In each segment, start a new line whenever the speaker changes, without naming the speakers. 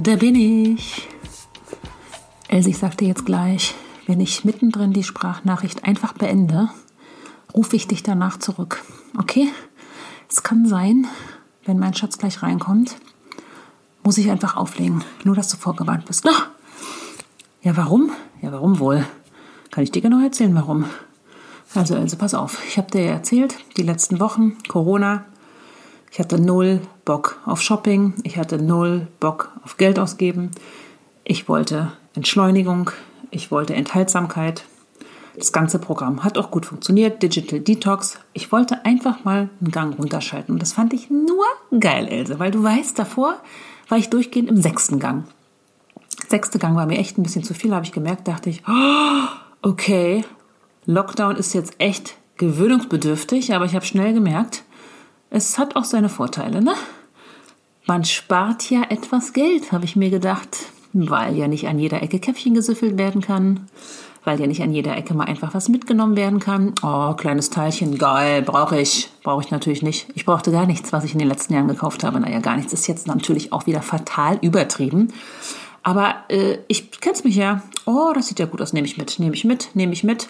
da bin ich. Else, ich sagte jetzt gleich, wenn ich mittendrin die Sprachnachricht einfach beende, rufe ich dich danach zurück. Okay? Es kann sein, wenn mein Schatz gleich reinkommt, muss ich einfach auflegen. Nur, dass du vorgewarnt bist. Ach! Ja, warum? Ja, warum wohl? Kann ich dir genau erzählen, warum? Also, also pass auf. Ich habe dir erzählt, die letzten Wochen, Corona. Ich hatte null Bock auf Shopping. Ich hatte null Bock auf Geld ausgeben. Ich wollte Entschleunigung, ich wollte Enthaltsamkeit. Das ganze Programm hat auch gut funktioniert, Digital Detox. Ich wollte einfach mal einen Gang runterschalten. Und das fand ich nur geil, Else, weil du weißt, davor war ich durchgehend im sechsten Gang. Sechste Gang war mir echt ein bisschen zu viel, habe ich gemerkt, dachte ich, oh, okay, Lockdown ist jetzt echt gewöhnungsbedürftig, aber ich habe schnell gemerkt, es hat auch seine Vorteile, ne? Man spart ja etwas Geld, habe ich mir gedacht weil ja nicht an jeder Ecke Käffchen gesüffelt werden kann, weil ja nicht an jeder Ecke mal einfach was mitgenommen werden kann. Oh, kleines Teilchen, geil, brauche ich. Brauche ich natürlich nicht. Ich brauchte gar nichts, was ich in den letzten Jahren gekauft habe. Naja, gar nichts ist jetzt natürlich auch wieder fatal übertrieben. Aber äh, ich kenn's mich ja. Oh, das sieht ja gut aus. Nehme ich mit, nehme ich mit, nehme ich mit.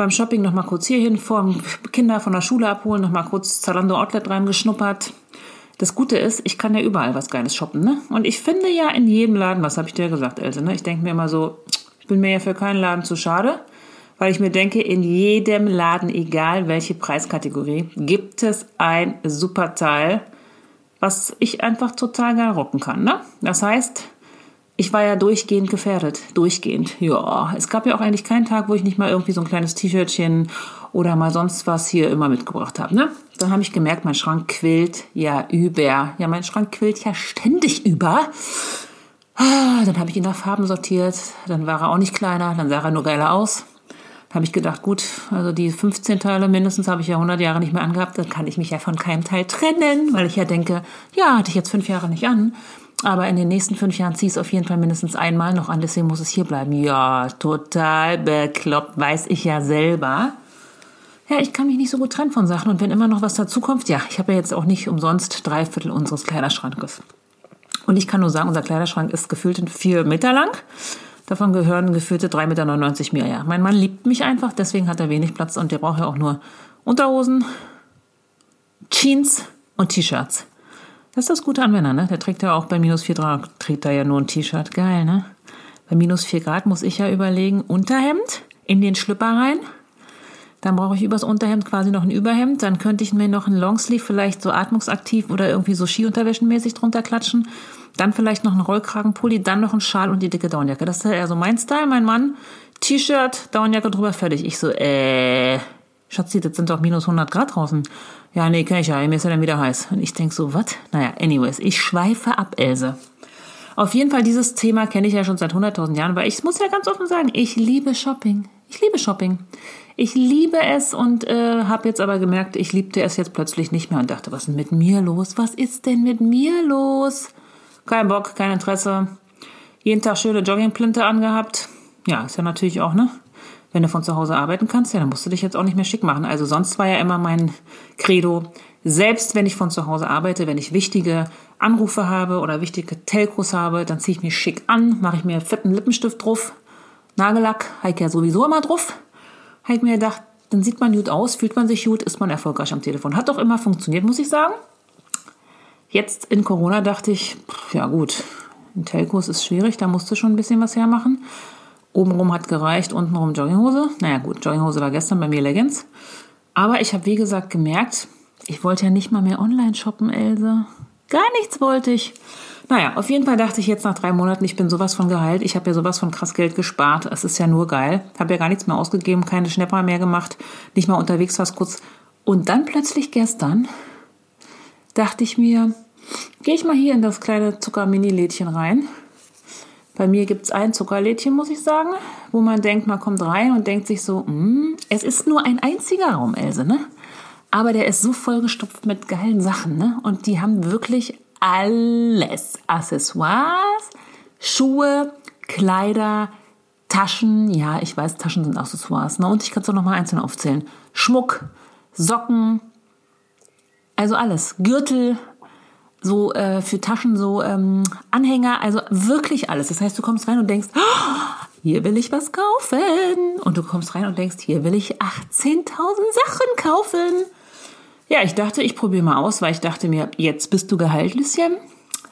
Beim Shopping noch mal kurz hierhin, vor Kinder von der Schule abholen, noch mal kurz Zalando Outlet reingeschnuppert. Das Gute ist, ich kann ja überall was Geiles shoppen, ne? Und ich finde ja in jedem Laden, was habe ich dir gesagt, Else, ne? Ich denke mir immer so, ich bin mir ja für keinen Laden zu schade, weil ich mir denke, in jedem Laden, egal welche Preiskategorie, gibt es ein super Teil, was ich einfach total geil rocken kann, ne? Das heißt, ich war ja durchgehend gefährdet. Durchgehend. Ja, es gab ja auch eigentlich keinen Tag, wo ich nicht mal irgendwie so ein kleines T-Shirtchen oder mal sonst was hier immer mitgebracht habe. Ne? Dann habe ich gemerkt, mein Schrank quillt ja über. Ja, mein Schrank quillt ja ständig über. Ah, dann habe ich ihn nach Farben sortiert. Dann war er auch nicht kleiner. Dann sah er nur geiler aus. Dann habe ich gedacht, gut, also die 15 Teile mindestens habe ich ja 100 Jahre nicht mehr angehabt. Dann kann ich mich ja von keinem Teil trennen, weil ich ja denke, ja, hatte ich jetzt fünf Jahre nicht an. Aber in den nächsten fünf Jahren ziehe ich es auf jeden Fall mindestens einmal noch an, deswegen muss es hier bleiben. Ja, total bekloppt, weiß ich ja selber ja, ich kann mich nicht so gut trennen von Sachen. Und wenn immer noch was dazukommt, ja, ich habe ja jetzt auch nicht umsonst drei Viertel unseres Kleiderschrankes. Und ich kann nur sagen, unser Kleiderschrank ist gefüllt vier Meter lang. Davon gehören gefüllte 3,99 Meter mir. Ja, mein Mann liebt mich einfach, deswegen hat er wenig Platz und der braucht ja auch nur Unterhosen, Jeans und T-Shirts. Das ist das Gute an Männern, ne? Der trägt ja auch bei minus 4 Grad, trägt er ja nur ein T-Shirt. Geil, ne? Bei minus 4 Grad muss ich ja überlegen, Unterhemd in den Schlüpper rein, dann brauche ich übers Unterhemd quasi noch ein Überhemd. Dann könnte ich mir noch ein Longsleeve vielleicht so atmungsaktiv oder irgendwie so Skiunterwäschenmäßig drunter klatschen. Dann vielleicht noch ein Rollkragenpulli, dann noch ein Schal und die dicke Downjacke. Das ist ja eher so mein Style, mein Mann. T-Shirt, Downjacke drüber, fertig. Ich so, äh, Schatzi, das sind doch minus 100 Grad draußen. Ja, nee, kenn ich ja, mir ist ja dann wieder heiß. Und ich denk so, was? Naja, anyways, ich schweife ab, Else. Auf jeden Fall, dieses Thema kenne ich ja schon seit 100.000 Jahren, weil ich muss ja ganz offen sagen, ich liebe Shopping. Ich liebe Shopping. Ich liebe es und äh, habe jetzt aber gemerkt, ich liebte es jetzt plötzlich nicht mehr und dachte, was ist denn mit mir los? Was ist denn mit mir los? Kein Bock, kein Interesse. Jeden Tag schöne Joggingplinte angehabt. Ja, ist ja natürlich auch, ne? Wenn du von zu Hause arbeiten kannst, ja, dann musst du dich jetzt auch nicht mehr schick machen. Also sonst war ja immer mein Credo, selbst wenn ich von zu Hause arbeite, wenn ich wichtige Anrufe habe oder wichtige Telcos habe, dann ziehe ich mich schick an, mache ich mir fetten Lippenstift drauf, Nagellack, ich ja sowieso immer drauf ich mir gedacht, dann sieht man gut aus, fühlt man sich gut, ist man erfolgreich am Telefon. Hat doch immer funktioniert, muss ich sagen. Jetzt in Corona dachte ich, ja gut, in Telcos ist schwierig, da musst du schon ein bisschen was hermachen. Obenrum hat gereicht, untenrum Jogginghose. Naja gut, Jogginghose war gestern bei mir Leggings. Aber ich habe wie gesagt gemerkt, ich wollte ja nicht mal mehr online shoppen, Else. Gar nichts wollte ich. Naja, auf jeden Fall dachte ich jetzt nach drei Monaten, ich bin sowas von geheilt. Ich habe ja sowas von krass Geld gespart. Es ist ja nur geil. Habe ja gar nichts mehr ausgegeben, keine Schnäpper mehr gemacht, nicht mal unterwegs was kurz. Und dann plötzlich gestern dachte ich mir, gehe ich mal hier in das kleine Zucker-Mini-Lädchen rein. Bei mir gibt es ein Zuckerlädchen, muss ich sagen, wo man denkt, man kommt rein und denkt sich so, mm, es ist nur ein einziger Raum, Else, ne? Aber der ist so vollgestopft mit geilen Sachen, ne? Und die haben wirklich alles. Accessoires, Schuhe, Kleider, Taschen. Ja, ich weiß, Taschen sind Accessoires. Ne? Und ich kann es auch noch mal einzeln aufzählen. Schmuck, Socken, also alles. Gürtel, so äh, für Taschen, so ähm, Anhänger, also wirklich alles. Das heißt, du kommst rein und denkst, oh, hier will ich was kaufen. Und du kommst rein und denkst, hier will ich 18.000 Sachen kaufen. Ja, ich dachte, ich probiere mal aus, weil ich dachte mir, jetzt bist du geheilt, Lüsschen.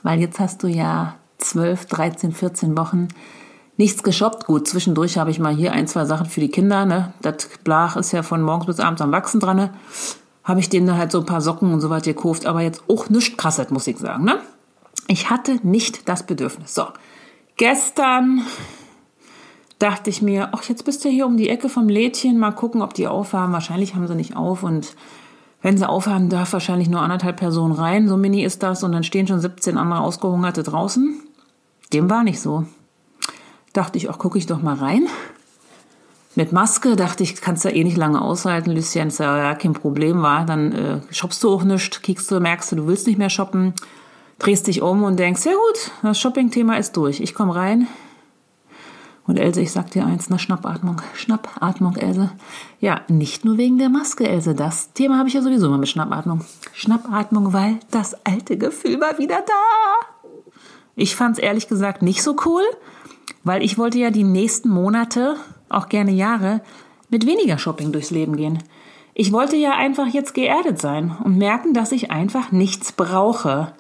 Weil jetzt hast du ja 12, 13, 14 Wochen nichts geshoppt. Gut, zwischendurch habe ich mal hier ein, zwei Sachen für die Kinder. Ne? Das Blach ist ja von morgens bis abends am Wachsen dran. Ne? Habe ich denen halt so ein paar Socken und so weiter gekauft. Aber jetzt auch nichts krasses, muss ich sagen. Ne? Ich hatte nicht das Bedürfnis. So, gestern dachte ich mir, ach, jetzt bist du hier um die Ecke vom Lädchen. Mal gucken, ob die aufhaben. Wahrscheinlich haben sie nicht auf und wenn sie aufhaben, darf wahrscheinlich nur anderthalb Personen rein. So mini ist das. Und dann stehen schon 17 andere Ausgehungerte draußen. Dem war nicht so. Dachte ich, ach, gucke ich doch mal rein. Mit Maske dachte ich, kannst du ja eh nicht lange aushalten. Lucien ist ja kein Problem, war. Dann äh, shoppst du auch nicht, kiekst du, merkst du, du willst nicht mehr shoppen, drehst dich um und denkst, ja gut, das Shopping-Thema ist durch. Ich komme rein, und Else, ich sag dir eins, ne Schnappatmung. Schnappatmung, Else. Ja, nicht nur wegen der Maske, Else. Das Thema habe ich ja sowieso immer mit Schnappatmung. Schnappatmung, weil das alte Gefühl war wieder da. Ich fand es ehrlich gesagt nicht so cool, weil ich wollte ja die nächsten Monate, auch gerne Jahre, mit weniger Shopping durchs Leben gehen. Ich wollte ja einfach jetzt geerdet sein und merken, dass ich einfach nichts brauche.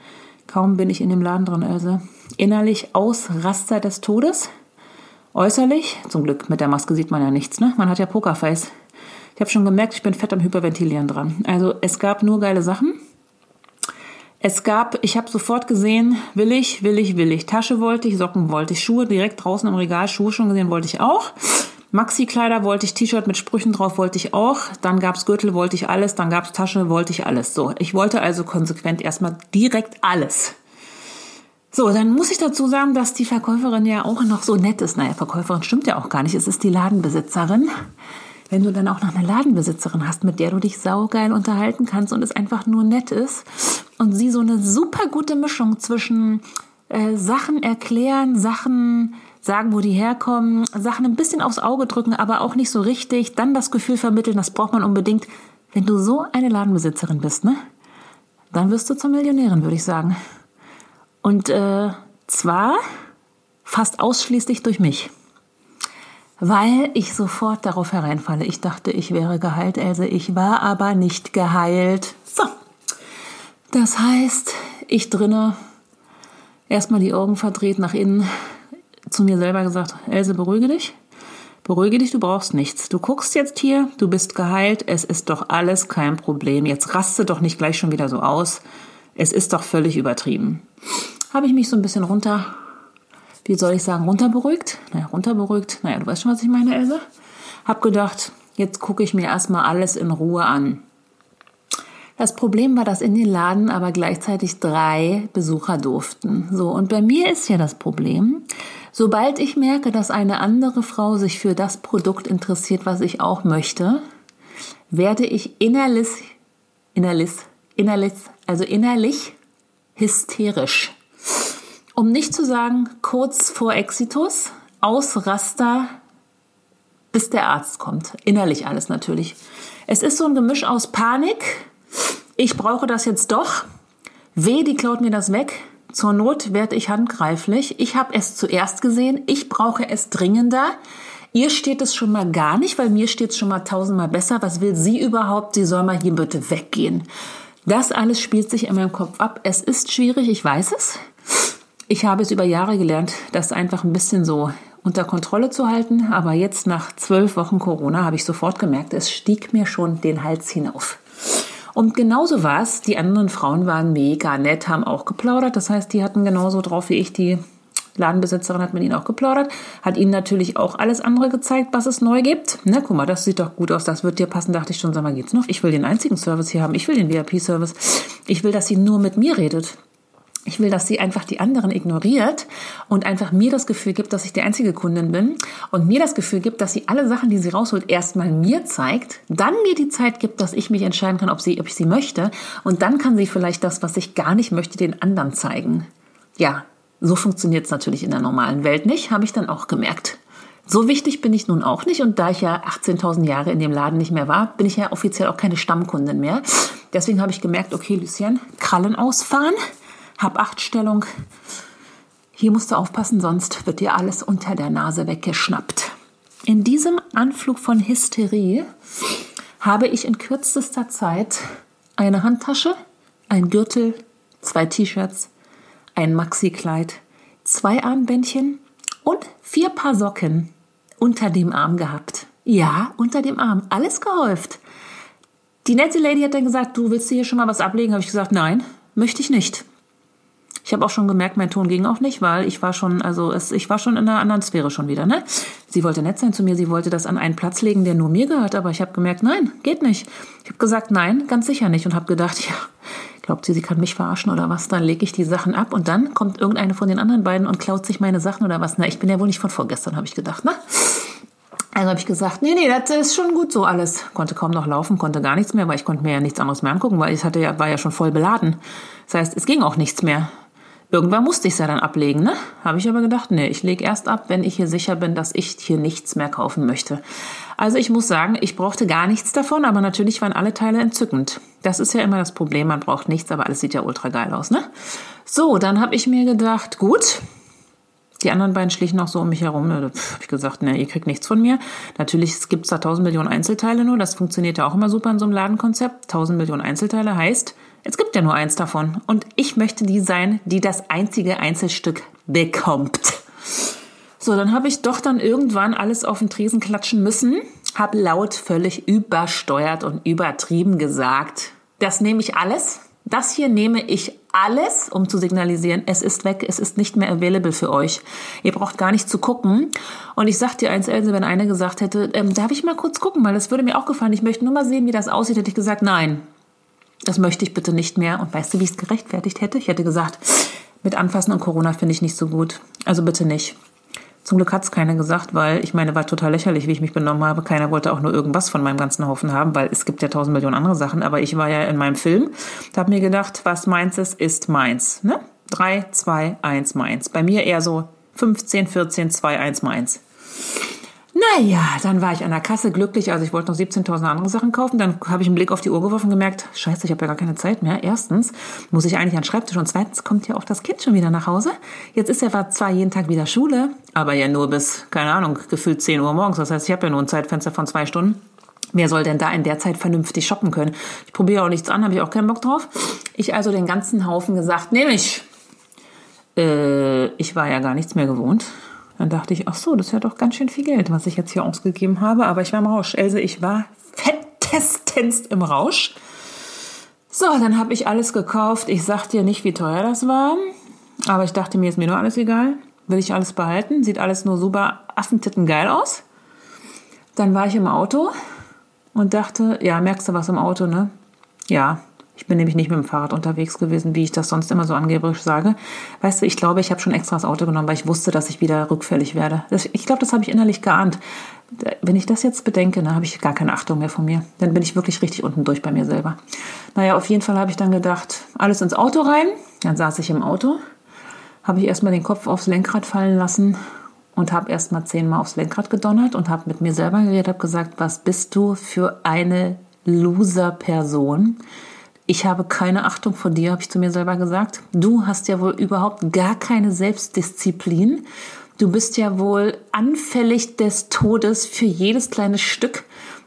Kaum bin ich in dem Laden drin, Else. Innerlich Ausraster des Todes. Äußerlich, zum Glück mit der Maske sieht man ja nichts, ne? Man hat ja Pokerface. Ich habe schon gemerkt, ich bin fett am Hyperventilieren dran. Also es gab nur geile Sachen. Es gab, ich habe sofort gesehen, will ich, will ich, will ich. Tasche wollte ich, Socken wollte ich, Schuhe direkt draußen im Regal, Schuhe schon gesehen wollte ich auch. Maxi-Kleider wollte ich, T-Shirt mit Sprüchen drauf wollte ich auch. Dann gab's Gürtel, wollte ich alles. Dann gab's Tasche, wollte ich alles. So, ich wollte also konsequent erstmal direkt alles. So, dann muss ich dazu sagen, dass die Verkäuferin ja auch noch so nett ist. Naja, Verkäuferin stimmt ja auch gar nicht. Es ist die Ladenbesitzerin. Wenn du dann auch noch eine Ladenbesitzerin hast, mit der du dich saugeil unterhalten kannst und es einfach nur nett ist und sie so eine super gute Mischung zwischen äh, Sachen erklären, Sachen sagen, wo die herkommen, Sachen ein bisschen aufs Auge drücken, aber auch nicht so richtig, dann das Gefühl vermitteln, das braucht man unbedingt. Wenn du so eine Ladenbesitzerin bist, ne? Dann wirst du zur Millionärin, würde ich sagen. Und äh, zwar fast ausschließlich durch mich. Weil ich sofort darauf hereinfalle. Ich dachte, ich wäre geheilt, Else. Ich war aber nicht geheilt. So. Das heißt, ich drinne erstmal die Augen verdreht nach innen zu mir selber gesagt, Else, beruhige dich. Beruhige dich, du brauchst nichts. Du guckst jetzt hier, du bist geheilt, es ist doch alles kein Problem. Jetzt raste doch nicht gleich schon wieder so aus. Es ist doch völlig übertrieben habe ich mich so ein bisschen runter, wie soll ich sagen, runterberuhigt. Naja, runterberuhigt. Naja, du weißt schon, was ich meine, Else. Hab gedacht, jetzt gucke ich mir erstmal alles in Ruhe an. Das Problem war, dass in den Laden aber gleichzeitig drei Besucher durften. So, und bei mir ist ja das Problem, sobald ich merke, dass eine andere Frau sich für das Produkt interessiert, was ich auch möchte, werde ich innerlich, innerlich, innerlich, also innerlich hysterisch. Um nicht zu sagen, kurz vor Exitus, Ausraster, bis der Arzt kommt. Innerlich alles natürlich. Es ist so ein Gemisch aus Panik. Ich brauche das jetzt doch. Weh, die klaut mir das weg. Zur Not werde ich handgreiflich. Ich habe es zuerst gesehen. Ich brauche es dringender. Ihr steht es schon mal gar nicht, weil mir steht es schon mal tausendmal besser. Was will sie überhaupt? Sie soll mal hier bitte weggehen. Das alles spielt sich in meinem Kopf ab. Es ist schwierig, ich weiß es. Ich habe es über Jahre gelernt, das einfach ein bisschen so unter Kontrolle zu halten. Aber jetzt nach zwölf Wochen Corona habe ich sofort gemerkt, es stieg mir schon den Hals hinauf. Und genauso war. Die anderen Frauen waren mega nett, haben auch geplaudert. Das heißt, die hatten genauso drauf wie ich. Die Ladenbesitzerin hat mit ihnen auch geplaudert, hat ihnen natürlich auch alles andere gezeigt, was es neu gibt. Na, guck mal, das sieht doch gut aus, das wird dir passen. Dachte ich schon, sag mal, geht's noch? Ich will den einzigen Service hier haben. Ich will den VIP-Service. Ich will, dass sie nur mit mir redet. Ich will, dass sie einfach die anderen ignoriert und einfach mir das Gefühl gibt, dass ich die einzige Kundin bin und mir das Gefühl gibt, dass sie alle Sachen, die sie rausholt, erstmal mir zeigt, dann mir die Zeit gibt, dass ich mich entscheiden kann, ob, sie, ob ich sie möchte und dann kann sie vielleicht das, was ich gar nicht möchte, den anderen zeigen. Ja, so funktioniert es natürlich in der normalen Welt nicht, habe ich dann auch gemerkt. So wichtig bin ich nun auch nicht und da ich ja 18.000 Jahre in dem Laden nicht mehr war, bin ich ja offiziell auch keine Stammkundin mehr. Deswegen habe ich gemerkt, okay, Lucien, Krallen ausfahren hab-Acht-Stellung. Hier musst du aufpassen, sonst wird dir alles unter der Nase weggeschnappt. In diesem Anflug von Hysterie habe ich in kürzester Zeit eine Handtasche, ein Gürtel, zwei T-Shirts, ein Maxi-Kleid, zwei Armbändchen und vier Paar Socken unter dem Arm gehabt. Ja, unter dem Arm. Alles gehäuft. Die nette Lady hat dann gesagt, du willst hier schon mal was ablegen? Habe ich gesagt, nein, möchte ich nicht. Ich habe auch schon gemerkt, mein Ton ging auch nicht, weil ich war schon, also es, ich war schon in einer anderen Sphäre schon wieder. Ne? Sie wollte nett sein zu mir, sie wollte das an einen Platz legen, der nur mir gehört, aber ich habe gemerkt, nein, geht nicht. Ich habe gesagt, nein, ganz sicher nicht und habe gedacht, ja, glaubt sie, sie kann mich verarschen oder was? Dann lege ich die Sachen ab und dann kommt irgendeine von den anderen beiden und klaut sich meine Sachen oder was? Na, ich bin ja wohl nicht von vorgestern, habe ich gedacht, ne? Also habe ich gesagt, nee, nee, das ist schon gut so alles. Konnte kaum noch laufen, konnte gar nichts mehr, weil ich konnte mir ja nichts anderes mehr angucken, weil ich hatte ja, war ja schon voll beladen. Das heißt, es ging auch nichts mehr. Irgendwann musste ich es ja dann ablegen, ne? Habe ich aber gedacht, nee, ich lege erst ab, wenn ich hier sicher bin, dass ich hier nichts mehr kaufen möchte. Also ich muss sagen, ich brauchte gar nichts davon, aber natürlich waren alle Teile entzückend. Das ist ja immer das Problem, man braucht nichts, aber alles sieht ja ultra geil aus, ne? So, dann habe ich mir gedacht, gut, die anderen beiden schlichen auch so um mich herum. Da habe ich gesagt, ne, ihr kriegt nichts von mir. Natürlich gibt es da tausend Millionen Einzelteile nur. Das funktioniert ja auch immer super in so einem Ladenkonzept. Tausend Millionen Einzelteile heißt, es gibt ja nur eins davon. Und ich möchte die sein, die das einzige Einzelstück bekommt. So, dann habe ich doch dann irgendwann alles auf den Tresen klatschen müssen, habe laut völlig übersteuert und übertrieben gesagt, das nehme ich alles. Das hier nehme ich alles, um zu signalisieren, es ist weg, es ist nicht mehr available für euch. Ihr braucht gar nicht zu gucken. Und ich sag dir eins, Else, wenn eine gesagt hätte, ähm, darf ich mal kurz gucken, weil das würde mir auch gefallen, ich möchte nur mal sehen, wie das aussieht, hätte ich gesagt, nein, das möchte ich bitte nicht mehr. Und weißt du, wie ich es gerechtfertigt hätte? Ich hätte gesagt, mit Anfassen und Corona finde ich nicht so gut. Also bitte nicht. Zum Glück hat es keiner gesagt, weil ich meine, war total lächerlich, wie ich mich benommen habe. Keiner wollte auch nur irgendwas von meinem ganzen Haufen haben, weil es gibt ja tausend Millionen andere Sachen. Aber ich war ja in meinem Film, da habe mir gedacht, was meins ist, ist meins. Ne? 3, 2, 1, meins. Bei mir eher so 15, 14, 2, 1, meins. Naja, dann war ich an der Kasse glücklich. Also ich wollte noch 17.000 andere Sachen kaufen. Dann habe ich einen Blick auf die Uhr geworfen und gemerkt, scheiße, ich habe ja gar keine Zeit mehr. Erstens muss ich eigentlich an den Schreibtisch und zweitens kommt ja auch das Kind schon wieder nach Hause. Jetzt ist ja zwar jeden Tag wieder Schule, aber ja nur bis, keine Ahnung, gefühlt 10 Uhr morgens. Das heißt, ich habe ja nur ein Zeitfenster von zwei Stunden. Wer soll denn da in der Zeit vernünftig shoppen können? Ich probiere auch nichts an, habe ich auch keinen Bock drauf. Ich also den ganzen Haufen gesagt, nehme ich. Äh, ich war ja gar nichts mehr gewohnt. Dann dachte ich, ach so, das ja doch ganz schön viel Geld, was ich jetzt hier ausgegeben habe. Aber ich war im Rausch. Else, ich war fettestens im Rausch. So, dann habe ich alles gekauft. Ich sag dir nicht, wie teuer das war. Aber ich dachte mir, ist mir nur alles egal. Will ich alles behalten? Sieht alles nur super affentitten geil aus. Dann war ich im Auto und dachte, ja, merkst du was im Auto, ne? Ja, ich bin nämlich nicht mit dem Fahrrad unterwegs gewesen, wie ich das sonst immer so angeblich sage. Weißt du, ich glaube, ich habe schon extra das Auto genommen, weil ich wusste, dass ich wieder rückfällig werde. ich glaube, das habe ich innerlich geahnt. Wenn ich das jetzt bedenke, dann habe ich gar keine Achtung mehr von mir. Dann bin ich wirklich richtig unten durch bei mir selber. Naja, auf jeden Fall habe ich dann gedacht, alles ins Auto rein. Dann saß ich im Auto, habe ich erstmal den Kopf aufs Lenkrad fallen lassen und habe erstmal zehnmal aufs Lenkrad gedonnert und habe mit mir selber geredet, habe gesagt, was bist du für eine Loser-Person? Ich habe keine Achtung vor dir, habe ich zu mir selber gesagt. Du hast ja wohl überhaupt gar keine Selbstdisziplin. Du bist ja wohl anfällig des Todes für jedes kleine Stück.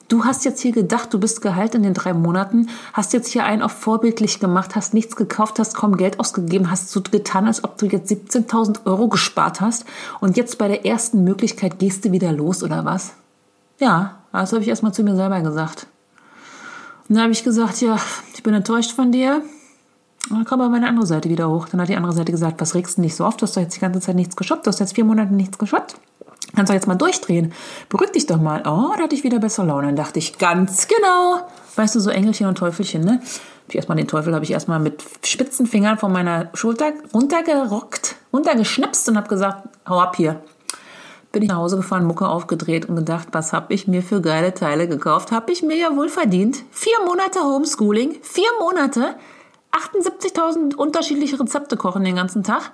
Du hast jetzt hier gedacht, du bist geheilt in den drei Monaten, hast jetzt hier einen auf vorbildlich gemacht, hast nichts gekauft, hast kaum Geld ausgegeben, hast so getan, als ob du jetzt 17.000 Euro gespart hast und jetzt bei der ersten Möglichkeit gehst du wieder los oder was? Ja, das habe ich erstmal zu mir selber gesagt. Dann habe ich gesagt, ja, ich bin enttäuscht von dir. Und dann kam aber meine andere Seite wieder hoch. Dann hat die andere Seite gesagt, was regst du nicht so oft? Du hast doch jetzt die ganze Zeit nichts geshoppt. Du hast jetzt vier Monate nichts geshoppt. Kannst du jetzt mal durchdrehen? Beruhig dich doch mal. Oh, da hatte ich wieder bessere Laune. Dann dachte ich, ganz genau. Weißt du, so Engelchen und Teufelchen, ne? Ich erstmal den Teufel habe ich erstmal mit spitzen Fingern von meiner Schulter runtergerockt, runtergeschnipst und habe gesagt, hau ab hier. Bin ich nach Hause gefahren, Mucke aufgedreht und gedacht, was habe ich mir für geile Teile gekauft? Habe ich mir ja wohl verdient. Vier Monate Homeschooling, vier Monate, 78.000 unterschiedliche Rezepte kochen den ganzen Tag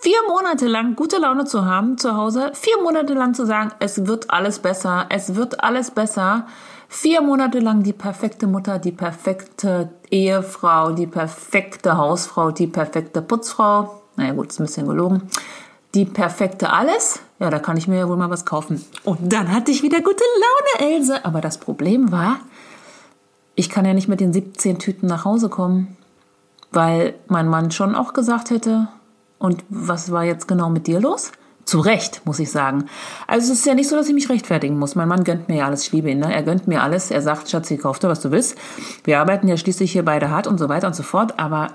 vier Monate lang gute Laune zu haben zu Hause, vier Monate lang zu sagen, es wird alles besser, es wird alles besser, vier Monate lang die perfekte Mutter, die perfekte Ehefrau, die perfekte Hausfrau, die perfekte Putzfrau, naja gut, ist ein bisschen gelogen, die perfekte alles, ja, da kann ich mir ja wohl mal was kaufen. Und dann hatte ich wieder gute Laune, Else. Aber das Problem war, ich kann ja nicht mit den 17 Tüten nach Hause kommen, weil mein Mann schon auch gesagt hätte, und was war jetzt genau mit dir los? Zu Recht, muss ich sagen. Also es ist ja nicht so, dass ich mich rechtfertigen muss. Mein Mann gönnt mir ja alles. Ich liebe ihn. Ne? Er gönnt mir alles. Er sagt, Schatzi, kauf dir, was du willst. Wir arbeiten ja schließlich hier beide hart und so weiter und so fort. Aber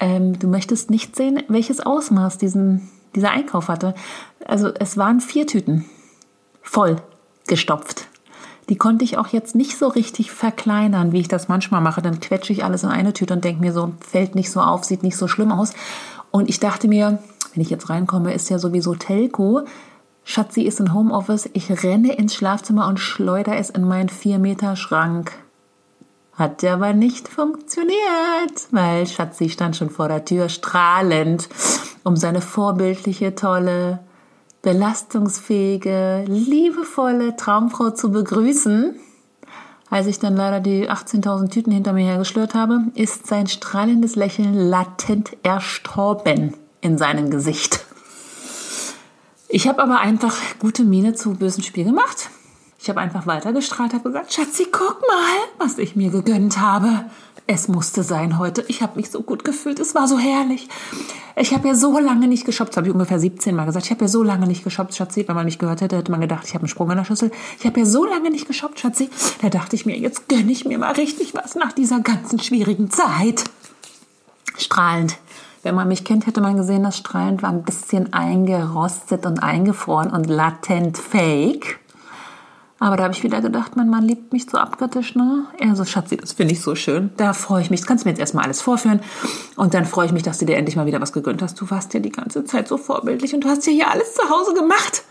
ähm, du möchtest nicht sehen, welches Ausmaß diesen, dieser Einkauf hatte. Also es waren vier Tüten. Voll gestopft. Die konnte ich auch jetzt nicht so richtig verkleinern, wie ich das manchmal mache. Dann quetsche ich alles in eine Tüte und denke mir so, fällt nicht so auf, sieht nicht so schlimm aus. Und ich dachte mir, wenn ich jetzt reinkomme, ist ja sowieso Telco. Schatzi ist in Homeoffice. Ich renne ins Schlafzimmer und schleudere es in meinen 4-Meter-Schrank. Hat ja aber nicht funktioniert, weil Schatzi stand schon vor der Tür, strahlend, um seine vorbildliche, tolle, belastungsfähige, liebevolle Traumfrau zu begrüßen. Als ich dann leider die 18.000 Tüten hinter mir hergeschlört habe, ist sein strahlendes Lächeln latent erstorben in seinem Gesicht. Ich habe aber einfach gute Miene zu bösen Spiel gemacht. Ich habe einfach weitergestrahlt, habe gesagt, Schatzi, guck mal, was ich mir gegönnt habe. Es musste sein heute. Ich habe mich so gut gefühlt. Es war so herrlich. Ich habe ja so lange nicht geshoppt. Das habe ich ungefähr 17 Mal gesagt. Ich habe ja so lange nicht geshoppt, Schatzi. Wenn man mich gehört hätte, hätte man gedacht, ich habe einen Sprung in der Schüssel. Ich habe ja so lange nicht geshoppt, Schatzi. Da dachte ich mir, jetzt gönne ich mir mal richtig was nach dieser ganzen schwierigen Zeit. Strahlend. Wenn man mich kennt, hätte man gesehen, das Strahlend war ein bisschen eingerostet und eingefroren und latent fake. Aber da habe ich wieder gedacht, mein Mann liebt mich so abkritisch, ne? Er Schatzi, das finde ich so schön. Da freue ich mich. Das kannst du mir jetzt erstmal alles vorführen. Und dann freue ich mich, dass du dir endlich mal wieder was gegönnt hast. Du warst ja die ganze Zeit so vorbildlich und du hast ja hier alles zu Hause gemacht.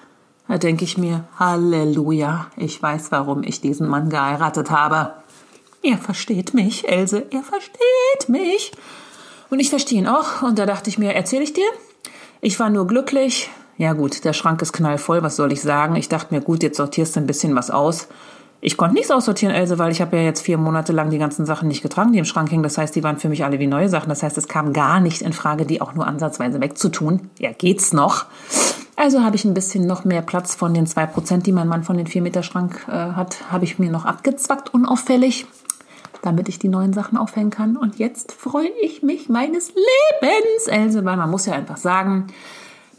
Da denke ich mir, Halleluja. Ich weiß, warum ich diesen Mann geheiratet habe. Er versteht mich, Else. Er versteht mich. Und ich verstehe ihn auch. Und da dachte ich mir, erzähle ich dir? Ich war nur glücklich, ja gut, der Schrank ist knallvoll, was soll ich sagen? Ich dachte mir, gut, jetzt sortierst du ein bisschen was aus. Ich konnte nichts aussortieren, Else, weil ich habe ja jetzt vier Monate lang die ganzen Sachen nicht getragen, die im Schrank hingen. Das heißt, die waren für mich alle wie neue Sachen. Das heißt, es kam gar nicht in Frage, die auch nur ansatzweise wegzutun. Ja, geht's noch. Also habe ich ein bisschen noch mehr Platz von den zwei Prozent, die mein Mann von den vier Meter Schrank äh, hat, habe ich mir noch abgezwackt, unauffällig, damit ich die neuen Sachen aufhängen kann. Und jetzt freue ich mich meines Lebens, Else, weil man muss ja einfach sagen,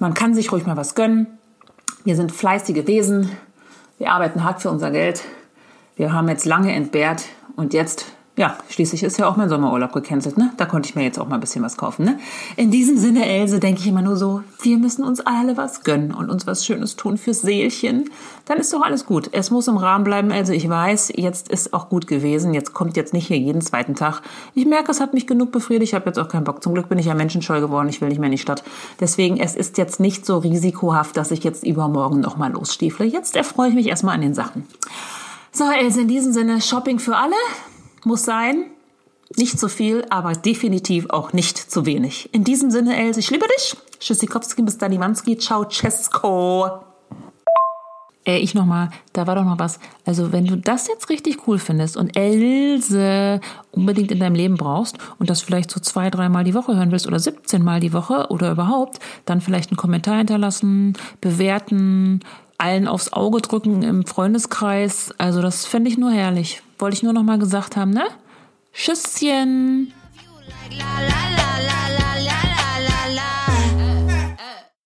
man kann sich ruhig mal was gönnen. Wir sind fleißige Wesen. Wir arbeiten hart für unser Geld. Wir haben jetzt lange entbehrt und jetzt ja, schließlich ist ja auch mein Sommerurlaub gecancelt, ne? Da konnte ich mir jetzt auch mal ein bisschen was kaufen, ne? In diesem Sinne, Else, denke ich immer nur so, wir müssen uns alle was gönnen und uns was Schönes tun fürs Seelchen. Dann ist doch alles gut. Es muss im Rahmen bleiben, Else. Ich weiß, jetzt ist auch gut gewesen. Jetzt kommt jetzt nicht hier jeden zweiten Tag. Ich merke, es hat mich genug befriedigt. Ich habe jetzt auch keinen Bock. Zum Glück bin ich ja menschenscheu geworden. Ich will nicht mehr in die Stadt. Deswegen, es ist jetzt nicht so risikohaft, dass ich jetzt übermorgen nochmal losstiefle. Jetzt erfreue ich mich erstmal an den Sachen. So, Else, in diesem Sinne, Shopping für alle muss sein. Nicht zu viel, aber definitiv auch nicht zu wenig. In diesem Sinne, Else, ich liebe dich. Tschüssikowski, bis Danimanski. Ciao, Cesco. Äh, ich nochmal, da war doch noch was. Also, wenn du das jetzt richtig cool findest und Else unbedingt in deinem Leben brauchst und das vielleicht so zwei, dreimal die Woche hören willst oder 17 Mal die Woche oder überhaupt, dann vielleicht einen Kommentar hinterlassen, bewerten, allen aufs Auge drücken im Freundeskreis. Also, das fände ich nur herrlich. Wollte ich nur noch mal gesagt haben, ne? Tschüsschen!